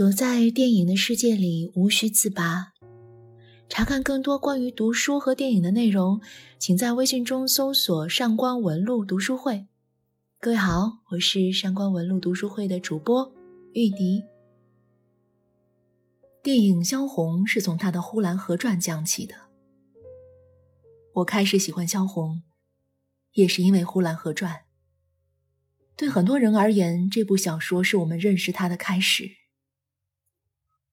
躲在电影的世界里，无需自拔。查看更多关于读书和电影的内容，请在微信中搜索“上官文露读书会”。各位好，我是上官文露读书会的主播玉笛。电影《萧红》是从他的《呼兰河传》讲起的。我开始喜欢萧红，也是因为《呼兰河传》。对很多人而言，这部小说是我们认识他的开始。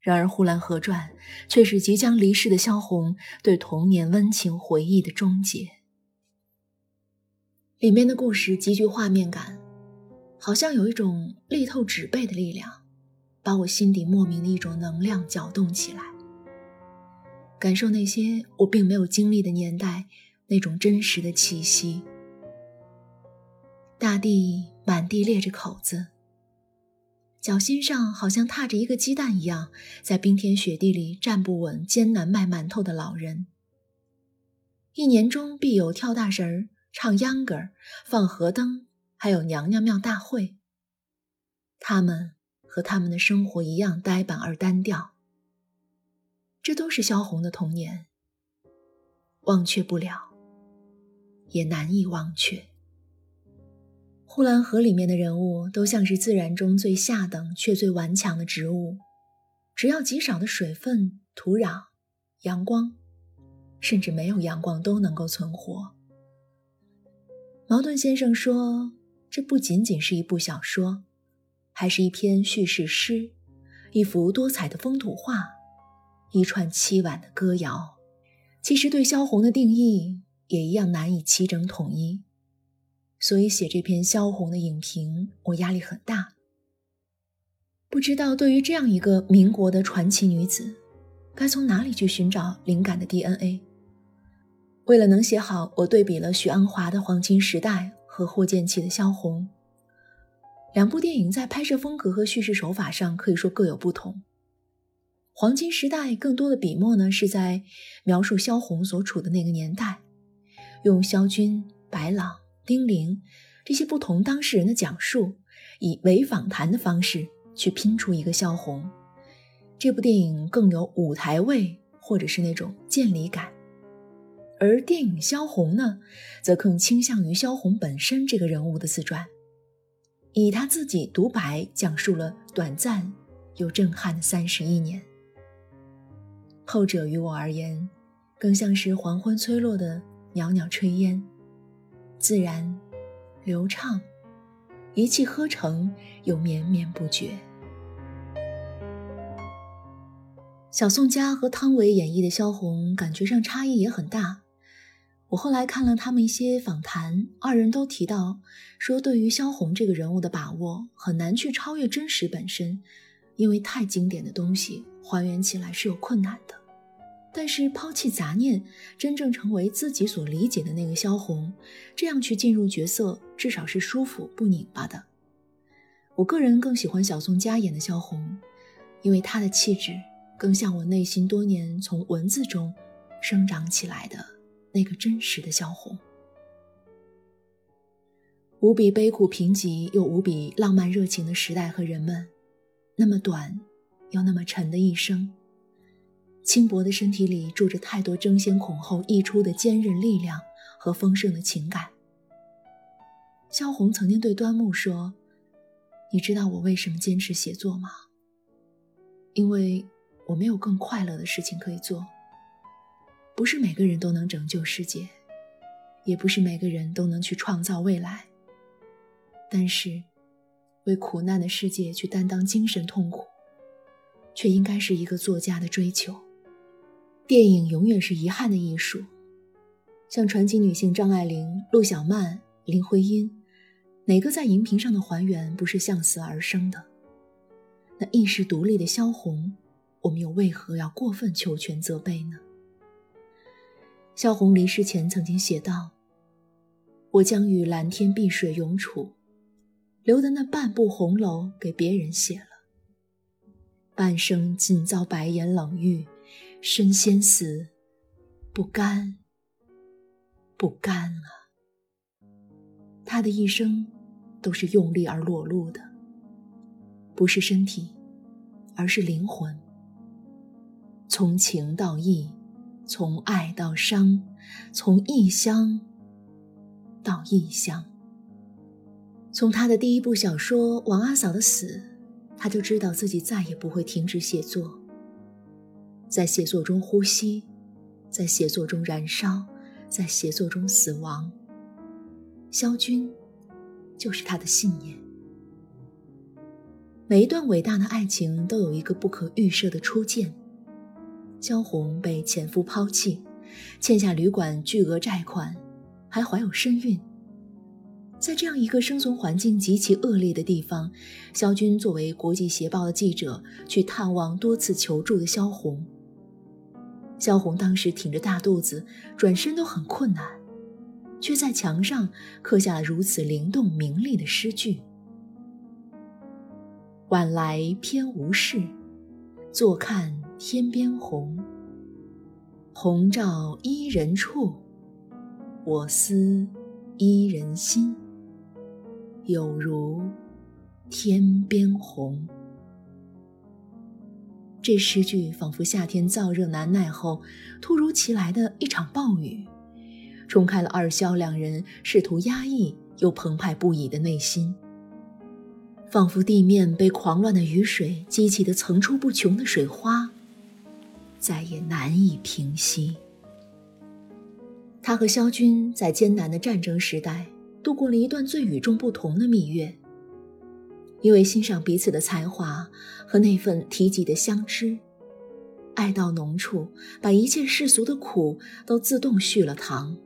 然而，《呼兰河传》却是即将离世的萧红对童年温情回忆的终结。里面的故事极具画面感，好像有一种力透纸背的力量，把我心底莫名的一种能量搅动起来，感受那些我并没有经历的年代那种真实的气息。大地满地裂着口子。脚心上好像踏着一个鸡蛋一样，在冰天雪地里站不稳，艰难卖馒头的老人。一年中必有跳大神儿、唱秧歌儿、放河灯，还有娘娘庙大会。他们和他们的生活一样呆板而单调。这都是萧红的童年，忘却不了，也难以忘却。呼兰河里面的人物都像是自然中最下等却最顽强的植物，只要极少的水分、土壤、阳光，甚至没有阳光都能够存活。茅盾先生说，这不仅仅是一部小说，还是一篇叙事诗，一幅多彩的风土画，一串凄婉的歌谣。其实对萧红的定义也一样难以齐整统一。所以写这篇萧红的影评，我压力很大。不知道对于这样一个民国的传奇女子，该从哪里去寻找灵感的 DNA。为了能写好，我对比了许鞍华的《黄金时代》和霍建起的《萧红》两部电影，在拍摄风格和叙事手法上可以说各有不同。《黄金时代》更多的笔墨呢，是在描述萧红所处的那个年代，用萧军、白朗。丁玲这些不同当事人的讲述，以伪访谈的方式去拼出一个萧红。这部电影更有舞台味，或者是那种见离感。而电影《萧红》呢，则更倾向于萧红本身这个人物的自传，以他自己独白讲述了短暂又震撼的三十一年。后者于我而言，更像是黄昏吹落的袅袅炊烟。自然、流畅，一气呵成又绵绵不绝。小宋佳和汤唯演绎的萧红，感觉上差异也很大。我后来看了他们一些访谈，二人都提到说，对于萧红这个人物的把握很难去超越真实本身，因为太经典的东西还原起来是有困难的。但是抛弃杂念，真正成为自己所理解的那个萧红，这样去进入角色，至少是舒服不拧巴的。我个人更喜欢小宋佳演的萧红，因为她的气质更像我内心多年从文字中生长起来的那个真实的萧红。无比悲苦贫瘠又无比浪漫热情的时代和人们，那么短，又那么沉的一生。轻薄的身体里住着太多争先恐后溢出的坚韧力量和丰盛的情感。萧红曾经对端木说：“你知道我为什么坚持写作吗？因为我没有更快乐的事情可以做。不是每个人都能拯救世界，也不是每个人都能去创造未来。但是，为苦难的世界去担当精神痛苦，却应该是一个作家的追求。”电影永远是遗憾的艺术，像传奇女性张爱玲、陆小曼、林徽因，哪个在荧屏上的还原不是向死而生的？那意识独立的萧红，我们又为何要过分求全责备呢？萧红离世前曾经写道：“我将与蓝天碧水永处，留的那半部红楼给别人写了，半生尽遭白眼冷遇。”身先死，不甘，不甘啊！他的一生都是用力而裸露的，不是身体，而是灵魂。从情到义，从爱到伤，从异乡到异乡。从他的第一部小说《王阿嫂的死》，他就知道自己再也不会停止写作，在写作中呼吸，在写作中燃烧，在写作中死亡。萧军，就是他的信念。每一段伟大的爱情都有一个不可预设的初见。萧红被前夫抛弃，欠下旅馆巨额债款，还怀有身孕。在这样一个生存环境极其恶劣的地方，萧军作为国际协报的记者去探望多次求助的萧红。萧红当时挺着大肚子，转身都很困难，却在墙上刻下了如此灵动明丽的诗句：“晚来偏无事，坐看。”天边红，红照伊人处，我思伊人心，有如天边红。这诗句仿佛夏天燥热难耐后突如其来的一场暴雨，冲开了二萧两人试图压抑又澎湃不已的内心，仿佛地面被狂乱的雨水激起的层出不穷的水花。再也难以平息。他和萧军在艰难的战争时代度过了一段最与众不同的蜜月，因为欣赏彼此的才华和那份提及的相知，爱到浓处，把一切世俗的苦都自动续了糖。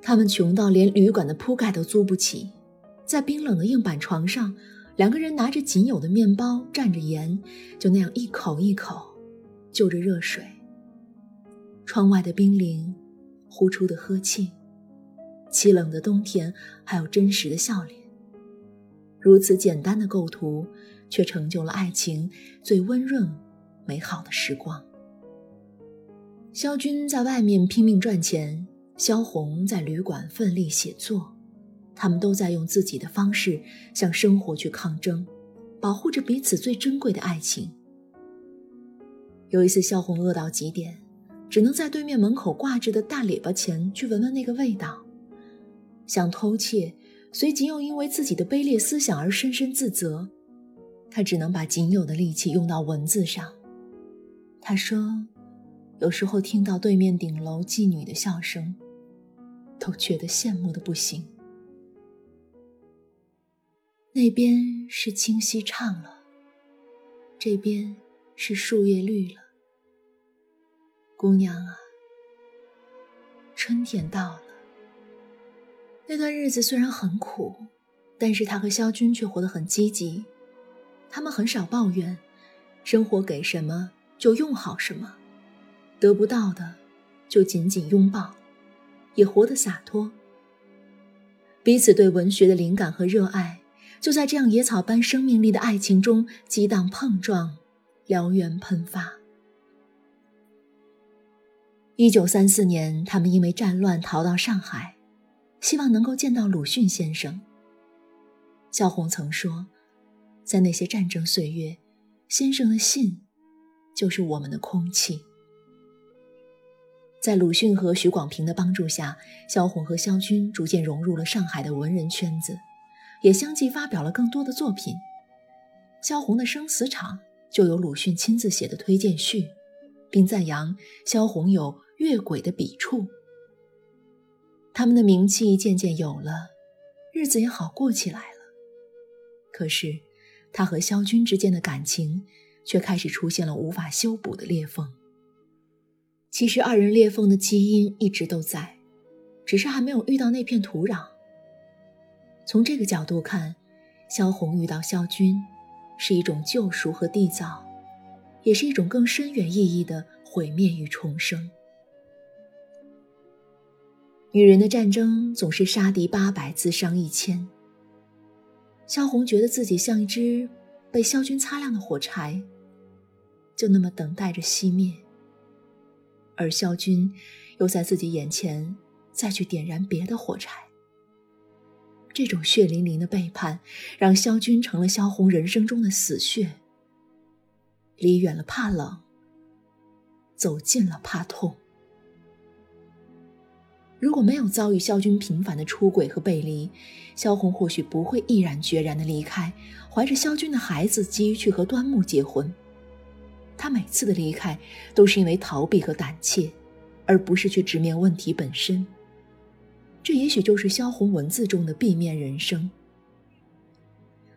他们穷到连旅馆的铺盖都租不起，在冰冷的硬板床上，两个人拿着仅有的面包蘸着盐，就那样一口一口。就着热水，窗外的冰凌，呼出的呵气，凄冷的冬天，还有真实的笑脸。如此简单的构图，却成就了爱情最温润、美好的时光。萧军在外面拼命赚钱，萧红在旅馆奋力写作，他们都在用自己的方式向生活去抗争，保护着彼此最珍贵的爱情。有一次，萧红饿到极点，只能在对面门口挂着的大尾巴前去闻闻那个味道，想偷窃，随即又因为自己的卑劣思想而深深自责。他只能把仅有的力气用到文字上。他说：“有时候听到对面顶楼妓女的笑声，都觉得羡慕的不行。那边是清溪唱了，这边是树叶绿了。”姑娘啊，春天到了。那段日子虽然很苦，但是他和萧军却活得很积极。他们很少抱怨，生活给什么就用好什么，得不到的就紧紧拥抱，也活得洒脱。彼此对文学的灵感和热爱，就在这样野草般生命力的爱情中激荡碰撞，燎原喷发。一九三四年，他们因为战乱逃到上海，希望能够见到鲁迅先生。萧红曾说，在那些战争岁月，先生的信就是我们的空气。在鲁迅和许广平的帮助下，萧红和萧军逐渐融入了上海的文人圈子，也相继发表了更多的作品。萧红的《生死场》就有鲁迅亲自写的推荐序。并赞扬萧红有越轨的笔触。他们的名气渐渐有了，日子也好过起来了。可是，他和萧军之间的感情却开始出现了无法修补的裂缝。其实，二人裂缝的基因一直都在，只是还没有遇到那片土壤。从这个角度看，萧红遇到萧军，是一种救赎和缔造。也是一种更深远意义的毁灭与重生。女人的战争总是杀敌八百，自伤一千。萧红觉得自己像一只被萧军擦亮的火柴，就那么等待着熄灭。而萧军又在自己眼前再去点燃别的火柴。这种血淋淋的背叛，让萧军成了萧红人生中的死穴。离远了怕冷，走近了怕痛。如果没有遭遇萧军频繁的出轨和背离，萧红或许不会毅然决然的离开，怀着萧军的孩子急于去和端木结婚。他每次的离开都是因为逃避和胆怯，而不是去直面问题本身。这也许就是萧红文字中的避面人生。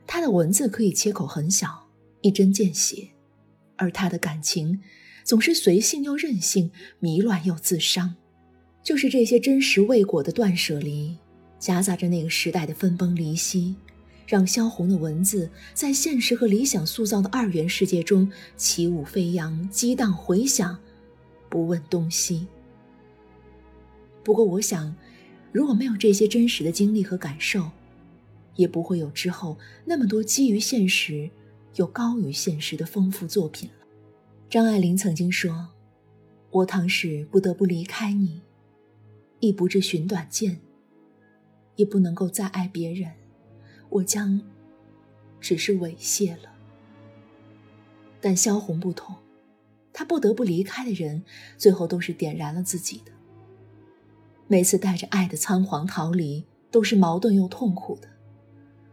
他的文字可以切口很小，一针见血，而他的感情总是随性又任性，迷乱又自伤。就是这些真实未果的断舍离，夹杂着那个时代的分崩离析，让萧红的文字在现实和理想塑造的二元世界中起舞飞扬、激荡回响，不问东西。不过，我想，如果没有这些真实的经历和感受，也不会有之后那么多基于现实又高于现实的丰富作品了。张爱玲曾经说：“我倘使不得不离开你。”亦不知寻短见，也不能够再爱别人，我将只是猥亵了。但萧红不同，她不得不离开的人，最后都是点燃了自己的。每次带着爱的仓皇逃离，都是矛盾又痛苦的。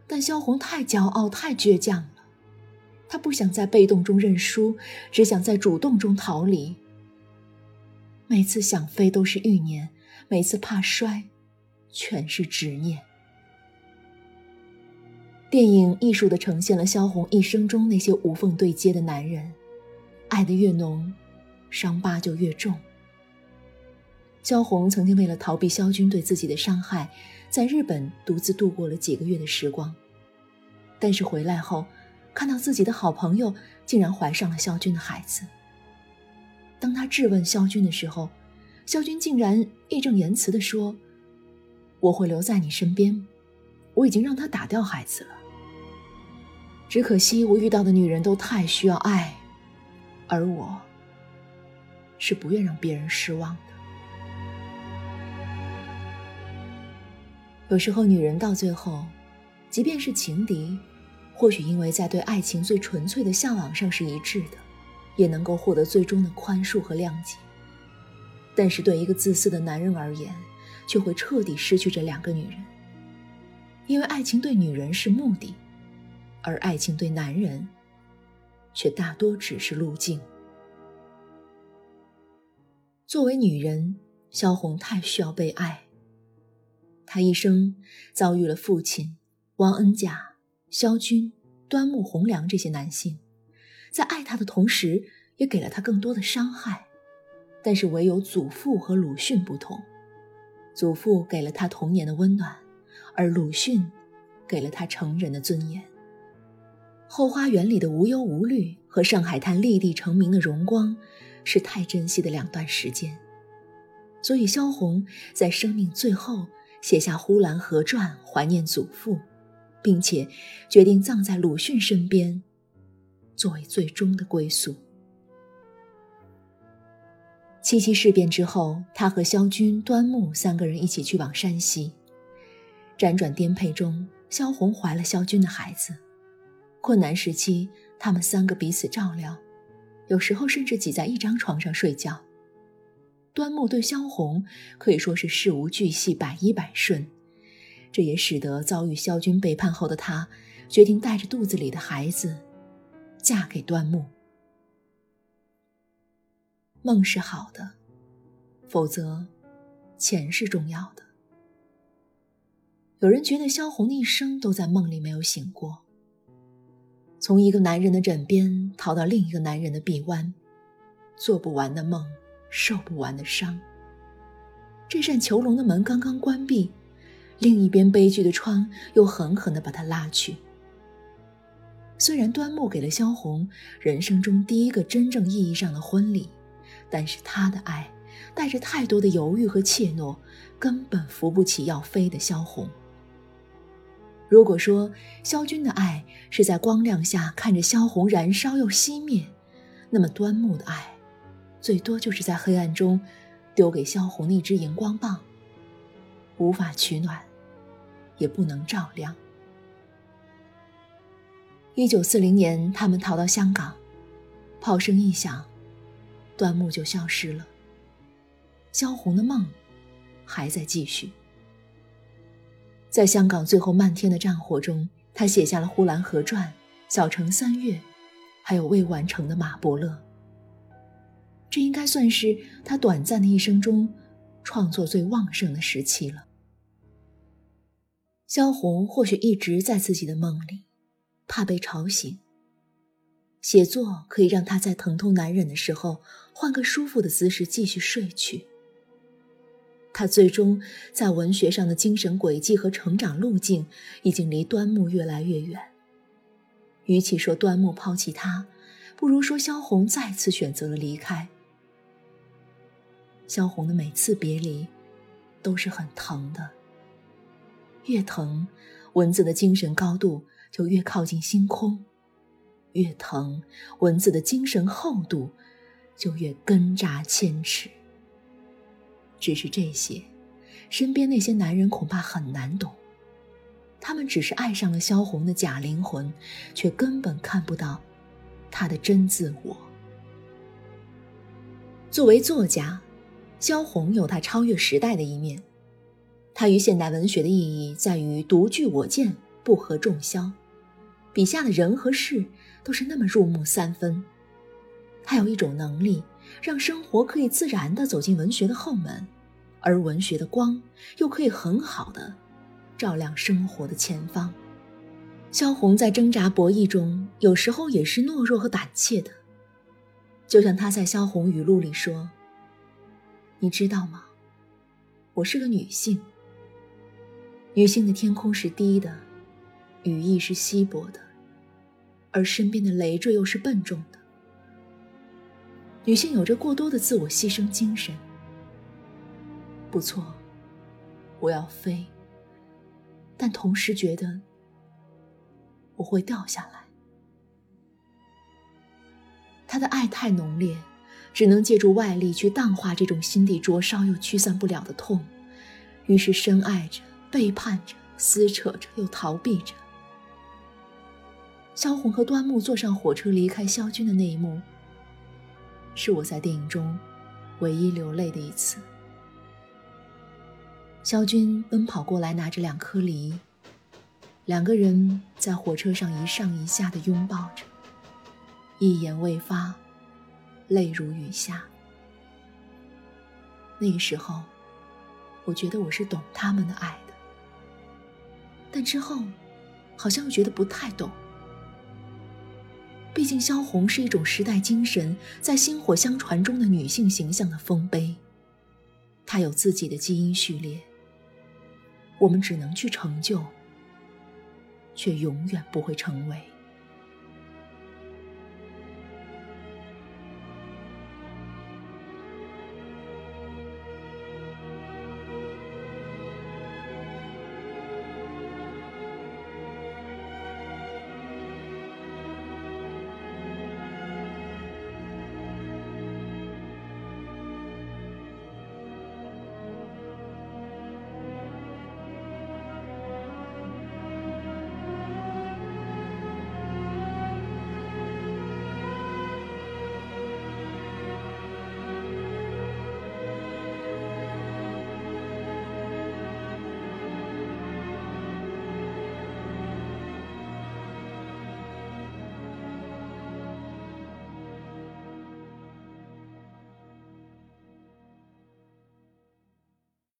但萧红太骄傲，太倔强了，她不想在被动中认输，只想在主动中逃离。每次想飞，都是欲念。每次怕摔，全是执念。电影艺术的呈现了萧红一生中那些无缝对接的男人，爱的越浓，伤疤就越重。萧红曾经为了逃避萧军对自己的伤害，在日本独自度过了几个月的时光，但是回来后，看到自己的好朋友竟然怀上了萧军的孩子。当他质问萧军的时候，肖军竟然义正言辞地说：“我会留在你身边，我已经让他打掉孩子了。只可惜我遇到的女人都太需要爱，而我是不愿让别人失望的。有时候，女人到最后，即便是情敌，或许因为在对爱情最纯粹的向往上是一致的，也能够获得最终的宽恕和谅解。”但是对一个自私的男人而言，却会彻底失去这两个女人。因为爱情对女人是目的，而爱情对男人，却大多只是路径。作为女人，萧红太需要被爱。她一生遭遇了父亲汪恩甲、萧军、端木蕻良这些男性，在爱她的同时，也给了她更多的伤害。但是唯有祖父和鲁迅不同，祖父给了他童年的温暖，而鲁迅给了他成人的尊严。后花园里的无忧无虑和上海滩立地成名的荣光，是太珍惜的两段时间。所以萧红在生命最后写下《呼兰河传》，怀念祖父，并且决定葬在鲁迅身边，作为最终的归宿。七七事变之后，他和萧军、端木三个人一起去往山西。辗转颠沛中，萧红怀了萧军的孩子。困难时期，他们三个彼此照料，有时候甚至挤在一张床上睡觉。端木对萧红可以说是事无巨细、百依百顺，这也使得遭遇萧军背叛后的她，决定带着肚子里的孩子，嫁给端木。梦是好的，否则，钱是重要的。有人觉得萧红的一生都在梦里没有醒过，从一个男人的枕边逃到另一个男人的臂弯，做不完的梦，受不完的伤。这扇囚笼的门刚刚关闭，另一边悲剧的窗又狠狠地把他拉去。虽然端木给了萧红人生中第一个真正意义上的婚礼。但是他的爱带着太多的犹豫和怯懦，根本扶不起要飞的萧红。如果说萧军的爱是在光亮下看着萧红燃烧又熄灭，那么端木的爱，最多就是在黑暗中丢给萧红的一支荧光棒，无法取暖，也不能照亮。一九四零年，他们逃到香港。炮声一响，端木就消失了。萧红的梦还在继续。在香港最后漫天的战火中，他写下了《呼兰河传》《小城三月》，还有未完成的《马伯乐》。这应该算是他短暂的一生中创作最旺盛的时期了。萧红或许一直在自己的梦里，怕被吵醒。写作可以让他在疼痛难忍的时候换个舒服的姿势继续睡去。他最终在文学上的精神轨迹和成长路径已经离端木越来越远。与其说端木抛弃他，不如说萧红再次选择了离开。萧红的每次别离，都是很疼的。越疼，文字的精神高度就越靠近星空；越疼，文字的精神厚度就越根扎千尺。只是这些，身边那些男人恐怕很难懂。他们只是爱上了萧红的假灵魂，却根本看不到她的真自我。作为作家。萧红有她超越时代的一面，她与现代文学的意义在于独具我见，不合众销。笔下的人和事都是那么入木三分。他有一种能力，让生活可以自然地走进文学的后门，而文学的光又可以很好的照亮生活的前方。萧红在挣扎博弈中，有时候也是懦弱和胆怯的，就像她在《萧红语录》里说。你知道吗？我是个女性。女性的天空是低的，羽翼是稀薄的，而身边的累赘又是笨重的。女性有着过多的自我牺牲精神。不错，我要飞，但同时觉得我会掉下来。他的爱太浓烈。只能借助外力去淡化这种心底灼烧又驱散不了的痛，于是深爱着、背叛着、撕扯着又逃避着。萧红和端木坐上火车离开萧军的那一幕，是我在电影中唯一流泪的一次。萧军奔跑过来，拿着两颗梨，两个人在火车上一上一下的拥抱着，一言未发。泪如雨下。那个时候，我觉得我是懂他们的爱的，但之后，好像又觉得不太懂。毕竟萧红是一种时代精神在薪火相传中的女性形象的丰碑，她有自己的基因序列，我们只能去成就，却永远不会成为。